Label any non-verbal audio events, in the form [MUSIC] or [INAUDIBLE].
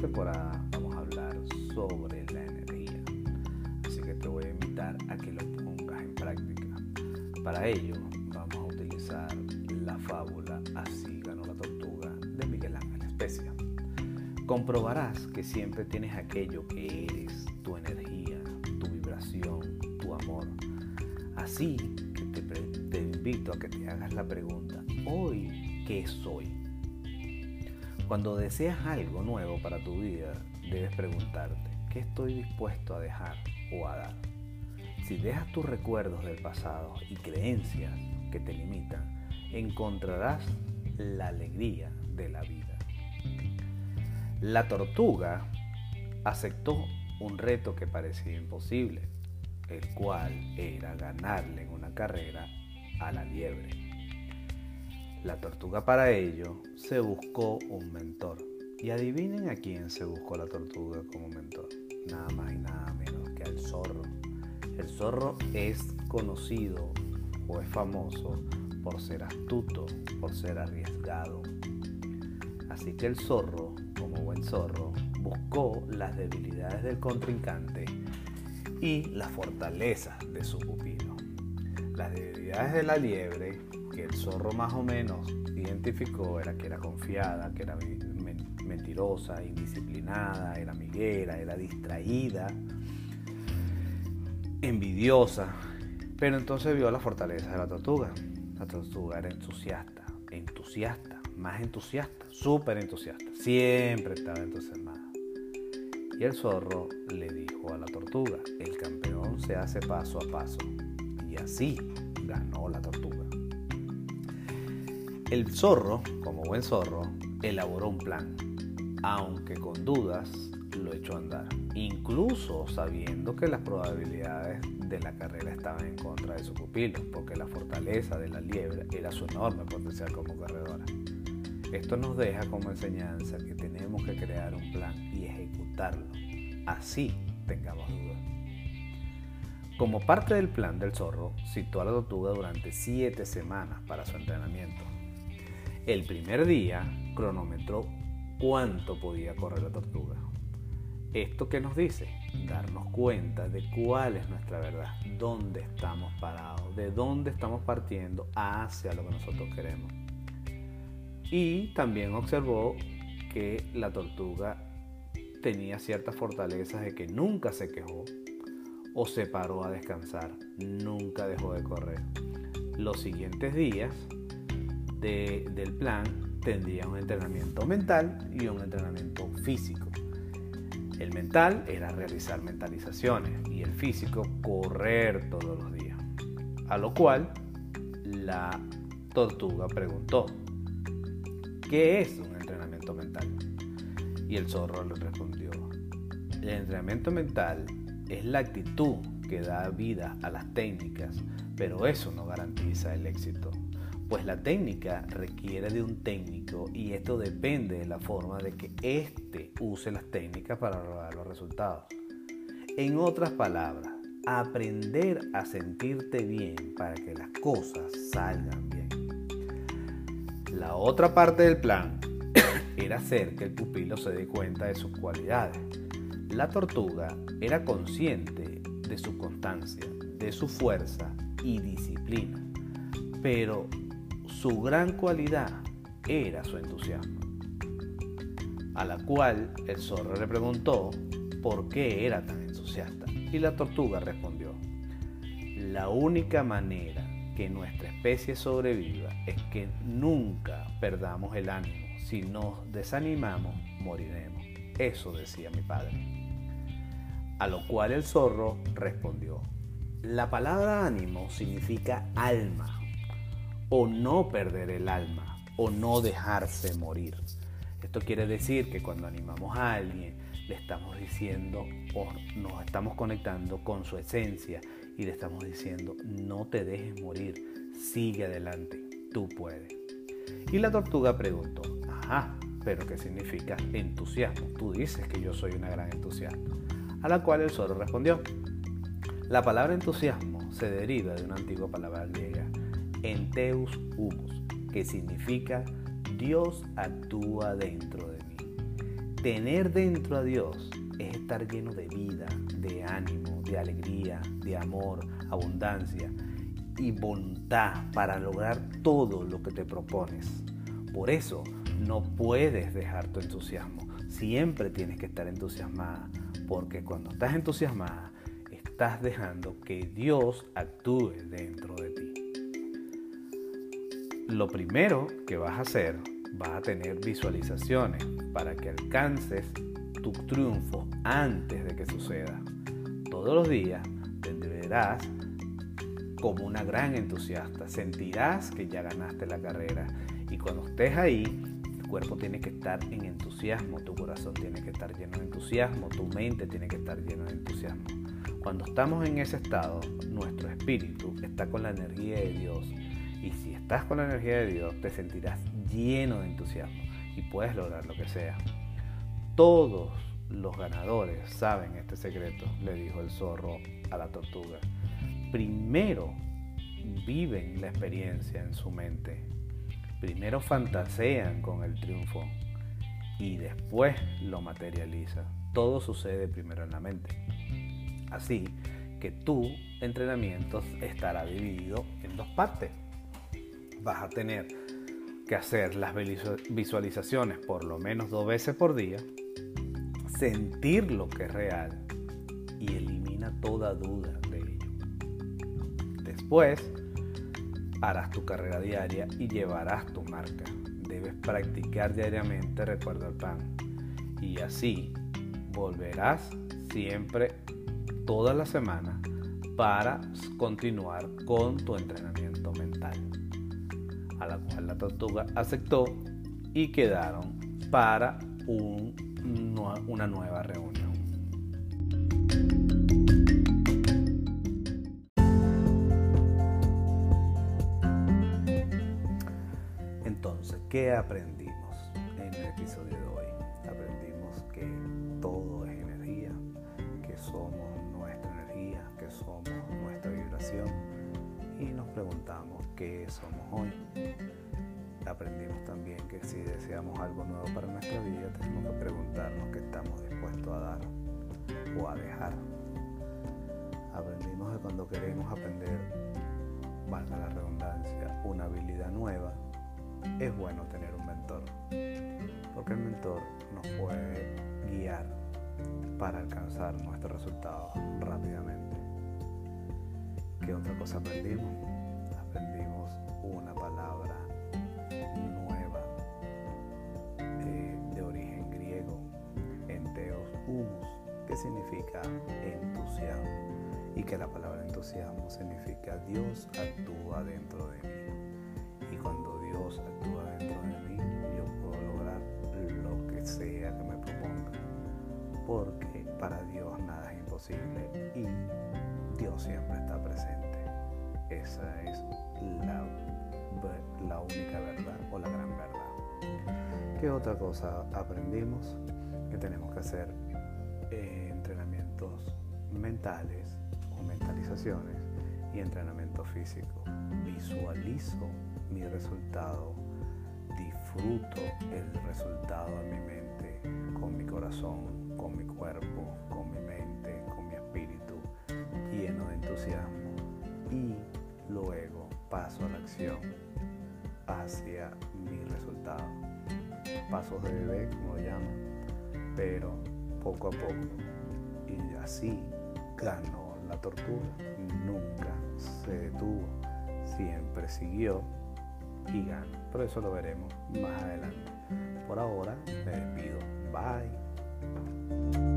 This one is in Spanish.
temporada vamos a hablar sobre la energía. Así que te voy a invitar a que lo pongas en práctica. Para ello vamos a utilizar la fábula Así ganó la tortuga de Miguel Ángel Especia. Comprobarás que siempre tienes aquello que eres, tu energía, tu vibración, tu amor. Así que te, te invito a que te hagas la pregunta, hoy, ¿qué soy? Cuando deseas algo nuevo para tu vida, debes preguntarte, ¿qué estoy dispuesto a dejar o a dar? Si dejas tus recuerdos del pasado y creencias que te limitan, encontrarás la alegría de la vida. La tortuga aceptó un reto que parecía imposible, el cual era ganarle en una carrera a la liebre. La tortuga para ello se buscó un mentor. Y adivinen a quién se buscó la tortuga como mentor. Nada más y nada menos que al zorro. El zorro es conocido o es famoso por ser astuto, por ser arriesgado. Así que el zorro, como buen zorro, buscó las debilidades del contrincante y las fortalezas de su pupilo. Las debilidades de la liebre el zorro más o menos identificó era que era confiada, que era mentirosa, indisciplinada, era amiguera, era distraída, envidiosa. Pero entonces vio la fortaleza de la tortuga. La tortuga era entusiasta, entusiasta, más entusiasta, súper entusiasta. Siempre estaba entusiasmada. Y el zorro le dijo a la tortuga, el campeón se hace paso a paso. Y así ganó la tortuga. El zorro, como buen zorro, elaboró un plan, aunque con dudas lo echó a andar, incluso sabiendo que las probabilidades de la carrera estaban en contra de su pupilo, porque la fortaleza de la liebre era su enorme potencial como corredora. Esto nos deja como enseñanza que tenemos que crear un plan y ejecutarlo, así tengamos dudas. Como parte del plan del zorro, citó a la tortuga durante siete semanas para su entrenamiento el primer día cronometró cuánto podía correr la tortuga. ¿Esto qué nos dice? Darnos cuenta de cuál es nuestra verdad, dónde estamos parados, de dónde estamos partiendo hacia lo que nosotros queremos. Y también observó que la tortuga tenía ciertas fortalezas de que nunca se quejó o se paró a descansar, nunca dejó de correr. Los siguientes días del plan tendría un entrenamiento mental y un entrenamiento físico. El mental era realizar mentalizaciones y el físico correr todos los días. A lo cual la tortuga preguntó, ¿qué es un entrenamiento mental? Y el zorro le respondió, el entrenamiento mental es la actitud que da vida a las técnicas, pero eso no garantiza el éxito pues la técnica requiere de un técnico y esto depende de la forma de que éste use las técnicas para lograr los resultados. En otras palabras, aprender a sentirte bien para que las cosas salgan bien. La otra parte del plan [COUGHS] era hacer que el pupilo se dé cuenta de sus cualidades. La tortuga era consciente de su constancia, de su fuerza y disciplina, pero su gran cualidad era su entusiasmo, a la cual el zorro le preguntó por qué era tan entusiasta y la tortuga respondió, la única manera que nuestra especie sobreviva es que nunca perdamos el ánimo. Si nos desanimamos, moriremos. Eso decía mi padre. A lo cual el zorro respondió, la palabra ánimo significa alma o no perder el alma o no dejarse morir. Esto quiere decir que cuando animamos a alguien le estamos diciendo o nos estamos conectando con su esencia y le estamos diciendo no te dejes morir, sigue adelante, tú puedes. Y la tortuga preguntó, ajá, pero ¿qué significa entusiasmo? Tú dices que yo soy una gran entusiasta. A la cual el zorro respondió, la palabra entusiasmo se deriva de una antigua palabra griega Enteus humus, que significa Dios actúa dentro de mí. tener dentro a Dios es estar lleno de vida, de ánimo, de alegría, de amor, abundancia y voluntad para lograr todo lo que te propones. Por eso no puedes dejar tu entusiasmo. Siempre tienes que estar entusiasmada, porque cuando estás entusiasmada, estás dejando que Dios actúe dentro de ti. Lo primero que vas a hacer, vas a tener visualizaciones para que alcances tu triunfo antes de que suceda. Todos los días te verás como una gran entusiasta. Sentirás que ya ganaste la carrera. Y cuando estés ahí, el cuerpo tiene que estar en entusiasmo, tu corazón tiene que estar lleno de entusiasmo, tu mente tiene que estar lleno de entusiasmo. Cuando estamos en ese estado, nuestro espíritu está con la energía de Dios. Y si estás con la energía de Dios, te sentirás lleno de entusiasmo y puedes lograr lo que sea. Todos los ganadores saben este secreto, le dijo el zorro a la tortuga primero viven la experiencia en su mente, primero fantasean con el triunfo y después lo materializa. Todo sucede primero en la mente. Así que tu entrenamiento estará dividido en dos partes. Vas a tener que hacer las visualizaciones por lo menos dos veces por día, sentir lo que es real y elimina toda duda Después, harás tu carrera diaria y llevarás tu marca. Debes practicar diariamente recuerdo al pan. Y así volverás siempre toda la semana para continuar con tu entrenamiento mental. A la cual la tortuga aceptó y quedaron para una nueva reunión. ¿Qué aprendimos en el episodio de hoy? Aprendimos que todo es energía, que somos nuestra energía, que somos nuestra vibración y nos preguntamos qué somos hoy. Aprendimos también que si deseamos algo nuevo para nuestra vida tenemos que preguntarnos qué estamos dispuestos a dar o a dejar. Aprendimos que cuando queremos aprender, valga la redundancia, una habilidad nueva, es bueno tener un mentor, porque el mentor nos puede guiar para alcanzar nuestro resultado rápidamente. ¿Qué otra cosa aprendimos? Aprendimos una palabra nueva eh, de origen griego, enteos humus, que significa entusiasmo y que la palabra entusiasmo significa Dios actúa dentro de mí. Y cuando Dios actúa dentro de mí, yo puedo lograr lo que sea que me proponga. Porque Esa es la, única verdad o la gran verdad. ¿Qué otra cosa aprendimos? Que tenemos que hacer eh, entrenamientos mentales o mentalizaciones y entrenamiento físico. Visualizo mi resultado, disfruto el resultado en mi mente, con mi corazón, con mi cuerpo, con mi mente, con mi espíritu, lleno de entusiasmo luego paso a la acción hacia mi resultado. Pasos de bebé, como lo llaman, pero poco a poco. Y así ganó la tortura, nunca se detuvo, siempre siguió y gano. Pero eso lo veremos más adelante. Por ahora me despido. Bye.